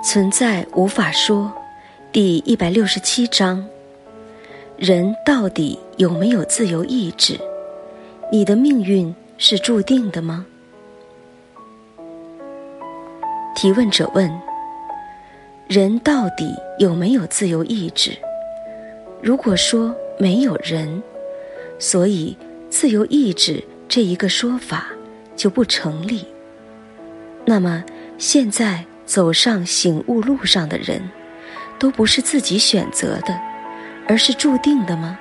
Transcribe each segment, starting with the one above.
存在无法说，第一百六十七章：人到底有没有自由意志？你的命运是注定的吗？提问者问：人到底有没有自由意志？如果说没有人，所以自由意志这一个说法就不成立。那么现在。走上醒悟路上的人，都不是自己选择的，而是注定的吗？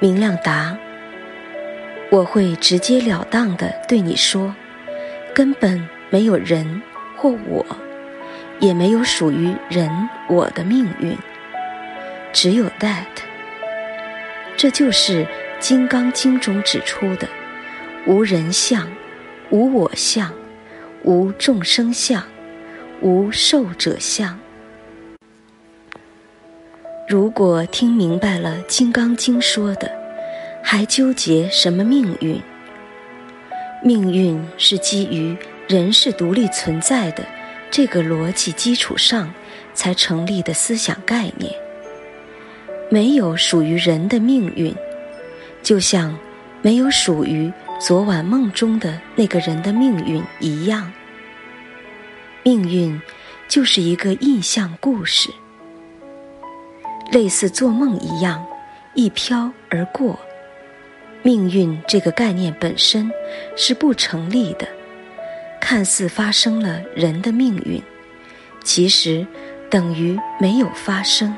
明亮答：“我会直截了当的对你说，根本没有人或我，也没有属于人我的命运，只有 that。这就是《金刚经》中指出的：无人相，无我相。”无众生相，无寿者相。如果听明白了《金刚经》说的，还纠结什么命运？命运是基于人是独立存在的这个逻辑基础上才成立的思想概念。没有属于人的命运，就像没有属于。昨晚梦中的那个人的命运一样，命运就是一个印象故事，类似做梦一样，一飘而过。命运这个概念本身是不成立的，看似发生了人的命运，其实等于没有发生。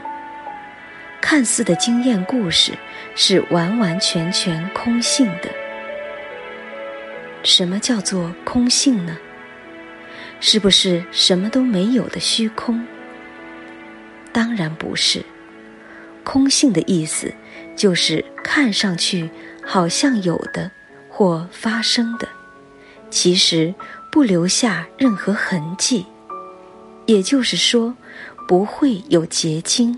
看似的经验故事是完完全全空性的。什么叫做空性呢？是不是什么都没有的虚空？当然不是。空性的意思就是看上去好像有的或发生的，其实不留下任何痕迹。也就是说，不会有结晶。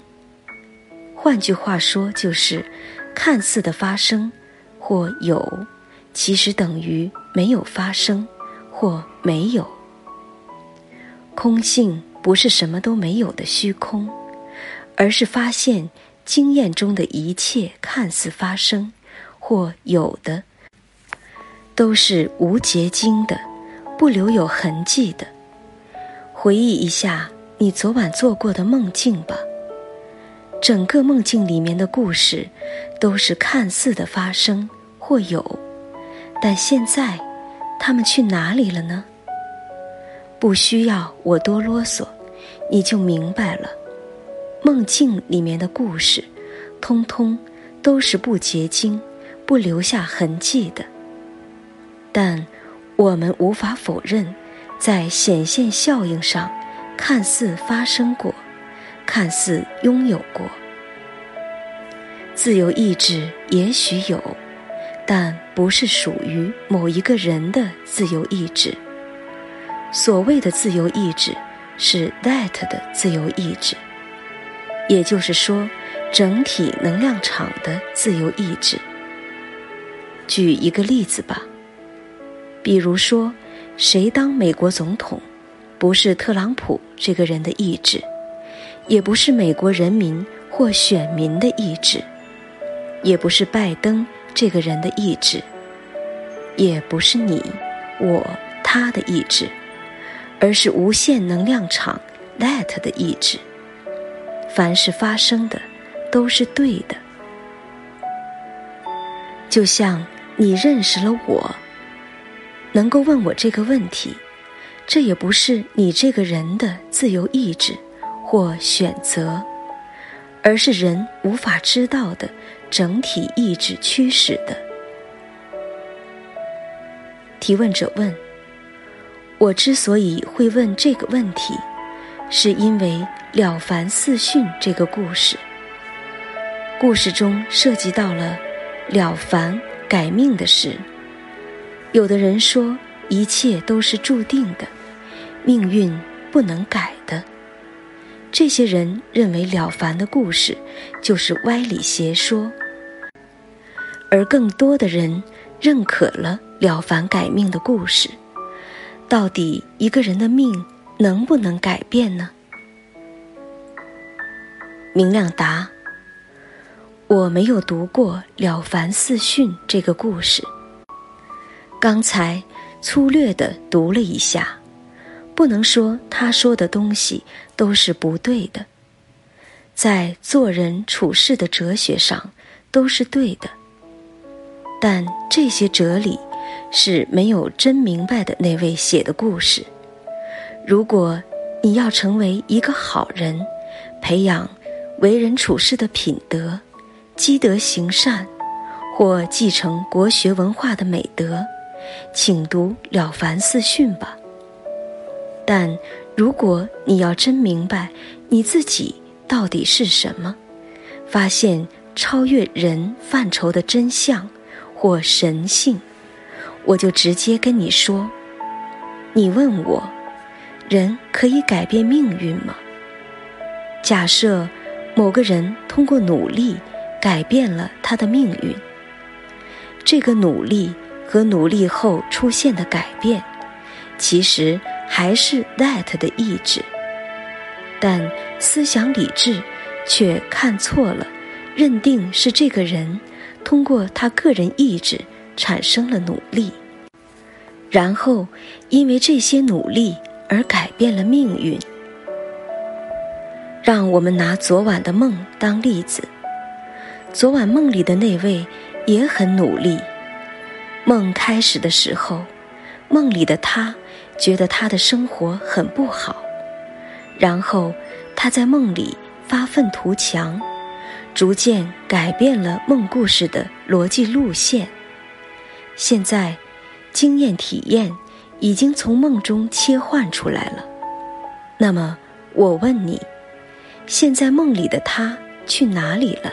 换句话说，就是看似的发生或有。其实等于没有发生，或没有。空性不是什么都没有的虚空，而是发现经验中的一切看似发生或有的，都是无结晶的，不留有痕迹的。回忆一下你昨晚做过的梦境吧，整个梦境里面的故事，都是看似的发生或有。但现在，他们去哪里了呢？不需要我多啰嗦，你就明白了。梦境里面的故事，通通都是不结晶、不留下痕迹的。但我们无法否认，在显现效应上，看似发生过，看似拥有过。自由意志也许有。但不是属于某一个人的自由意志。所谓的自由意志，是 that 的自由意志，也就是说，整体能量场的自由意志。举一个例子吧，比如说，谁当美国总统，不是特朗普这个人的意志，也不是美国人民或选民的意志，也不是拜登。这个人的意志，也不是你、我、他的意志，而是无限能量场 that 的意志。凡是发生的，都是对的。就像你认识了我，能够问我这个问题，这也不是你这个人的自由意志或选择，而是人无法知道的。整体意志驱使的。提问者问：“我之所以会问这个问题，是因为《了凡四训》这个故事。故事中涉及到了了凡改命的事。有的人说一切都是注定的，命运不能改。这些人认为了凡的故事就是歪理邪说。”而更多的人认可了了凡改命的故事，到底一个人的命能不能改变呢？明亮答：“我没有读过《了凡四训》这个故事，刚才粗略的读了一下，不能说他说的东西都是不对的，在做人处事的哲学上都是对的，但这些哲理。”是没有真明白的那位写的故事。如果你要成为一个好人，培养为人处事的品德，积德行善，或继承国学文化的美德，请读《了凡四训》吧。但如果你要真明白你自己到底是什么，发现超越人范畴的真相或神性。我就直接跟你说，你问我，人可以改变命运吗？假设某个人通过努力改变了他的命运，这个努力和努力后出现的改变，其实还是 that 的意志，但思想理智却看错了，认定是这个人通过他个人意志。产生了努力，然后因为这些努力而改变了命运。让我们拿昨晚的梦当例子，昨晚梦里的那位也很努力。梦开始的时候，梦里的他觉得他的生活很不好，然后他在梦里发愤图强，逐渐改变了梦故事的逻辑路线。现在，经验体验已经从梦中切换出来了。那么，我问你：现在梦里的他去哪里了？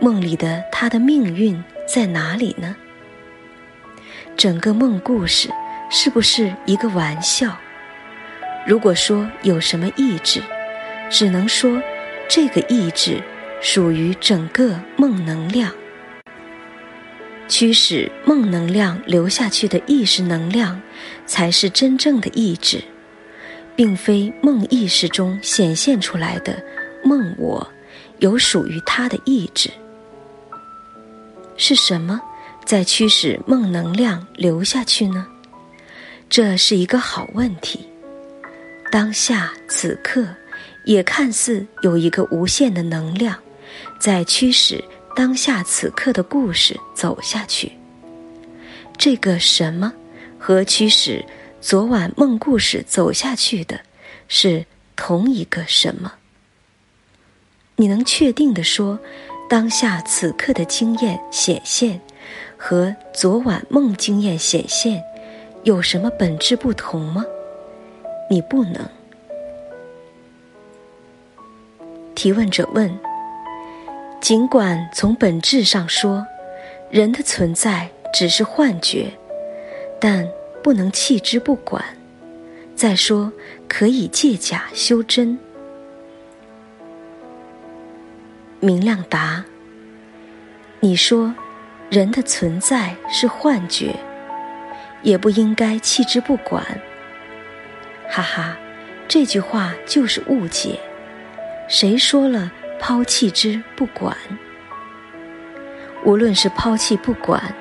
梦里的他的命运在哪里呢？整个梦故事是不是一个玩笑？如果说有什么意志，只能说这个意志属于整个梦能量。驱使梦能量流下去的意识能量，才是真正的意志，并非梦意识中显现出来的梦我有属于它的意志。是什么在驱使梦能量流下去呢？这是一个好问题。当下此刻，也看似有一个无限的能量在驱使。当下此刻的故事走下去，这个什么和驱使昨晚梦故事走下去的，是同一个什么？你能确定的说，当下此刻的经验显现和昨晚梦经验显现有什么本质不同吗？你不能。提问者问。尽管从本质上说，人的存在只是幻觉，但不能弃之不管。再说，可以借假修真。明亮答：你说人的存在是幻觉，也不应该弃之不管。哈哈，这句话就是误解。谁说了？抛弃之不管，无论是抛弃不管，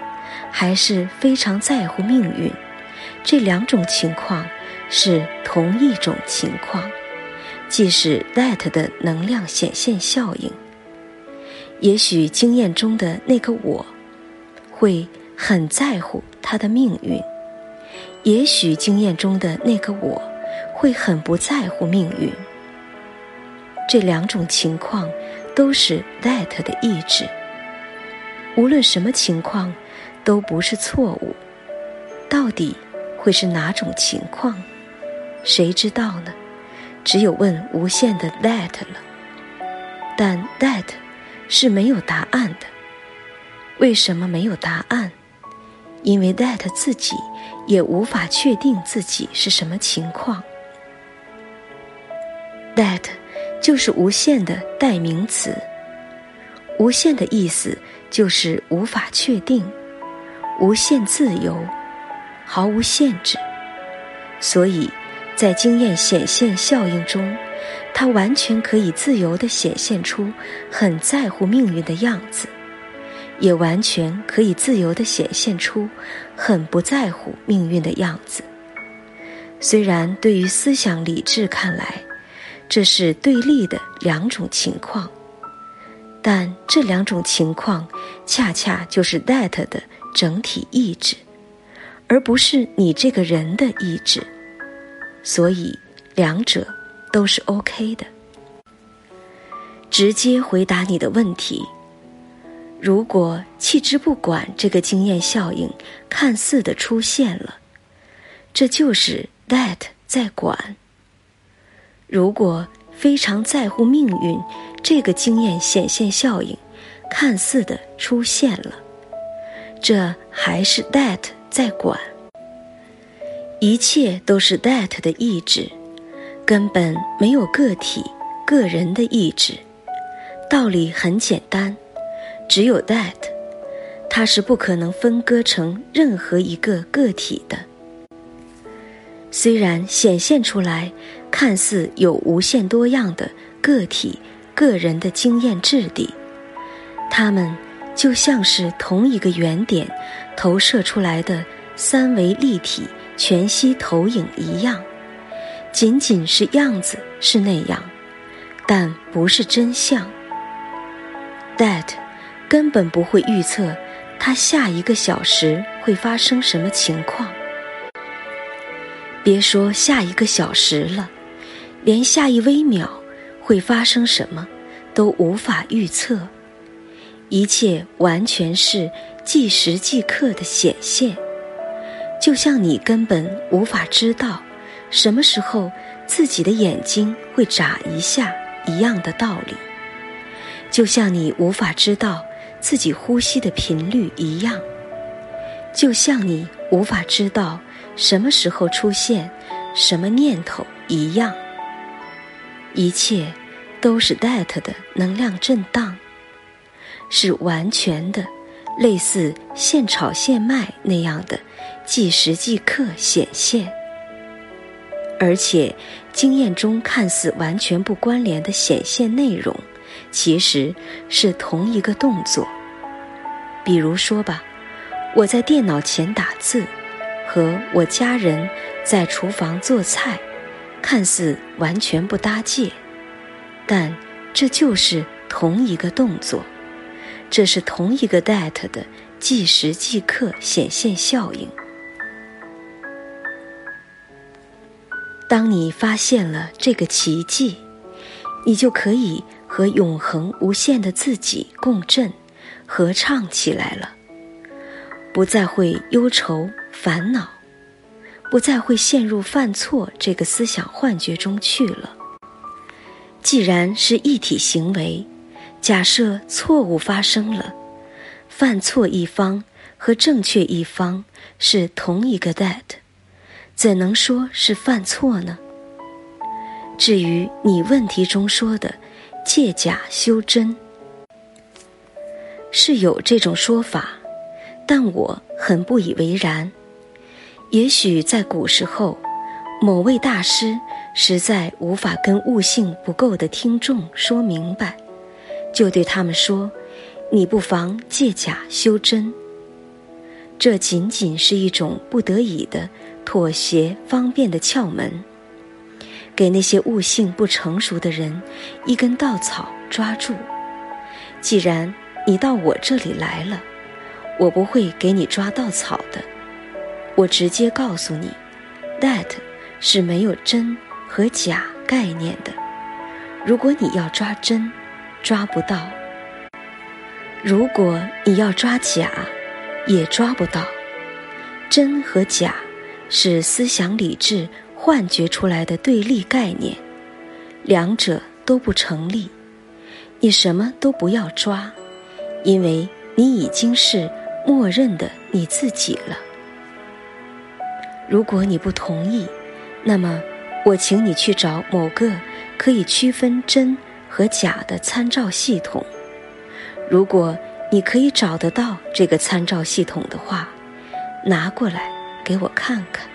还是非常在乎命运，这两种情况是同一种情况，即是 that 的能量显现效应。也许经验中的那个我，会很在乎他的命运；也许经验中的那个我，会很不在乎命运。这两种情况都是 that 的意志。无论什么情况，都不是错误。到底会是哪种情况？谁知道呢？只有问无限的 that 了。但 that 是没有答案的。为什么没有答案？因为 that 自己也无法确定自己是什么情况。that。就是无限的代名词。无限的意思就是无法确定，无限自由，毫无限制。所以，在经验显现效应中，他完全可以自由地显现出很在乎命运的样子，也完全可以自由地显现出很不在乎命运的样子。虽然对于思想理智看来，这是对立的两种情况，但这两种情况恰恰就是 that 的整体意志，而不是你这个人的意志，所以两者都是 OK 的。直接回答你的问题：如果弃之不管这个经验效应看似的出现了，这就是 that 在管。如果非常在乎命运，这个经验显现效应，看似的出现了，这还是 that 在管。一切都是 that 的意志，根本没有个体、个人的意志。道理很简单，只有 that，它是不可能分割成任何一个个体的。虽然显现出来，看似有无限多样的个体、个人的经验质地，它们就像是同一个原点投射出来的三维立体全息投影一样，仅仅是样子是那样，但不是真相。That 根本不会预测它下一个小时会发生什么情况。别说下一个小时了，连下一微秒会发生什么都无法预测，一切完全是即时即刻的显现，就像你根本无法知道什么时候自己的眼睛会眨一下一样的道理，就像你无法知道自己呼吸的频率一样，就像你无法知道。什么时候出现什么念头一样，一切都是 that 的能量震荡，是完全的，类似现炒现卖那样的即时即刻显现，而且经验中看似完全不关联的显现内容，其实是同一个动作。比如说吧，我在电脑前打字。和我家人在厨房做菜，看似完全不搭界，但这就是同一个动作，这是同一个 that 的即时即刻显现效应。当你发现了这个奇迹，你就可以和永恒无限的自己共振、合唱起来了，不再会忧愁。烦恼，不再会陷入犯错这个思想幻觉中去了。既然是一体行为，假设错误发生了，犯错一方和正确一方是同一个 that，怎能说是犯错呢？至于你问题中说的借假修真，是有这种说法，但我很不以为然。也许在古时候，某位大师实在无法跟悟性不够的听众说明白，就对他们说：“你不妨借假修真。”这仅仅是一种不得已的妥协、方便的窍门，给那些悟性不成熟的人一根稻草抓住。既然你到我这里来了，我不会给你抓稻草的。我直接告诉你，that 是没有真和假概念的。如果你要抓真，抓不到；如果你要抓假，也抓不到。真和假是思想理智幻觉出来的对立概念，两者都不成立。你什么都不要抓，因为你已经是默认的你自己了。如果你不同意，那么我请你去找某个可以区分真和假的参照系统。如果你可以找得到这个参照系统的话，拿过来给我看看。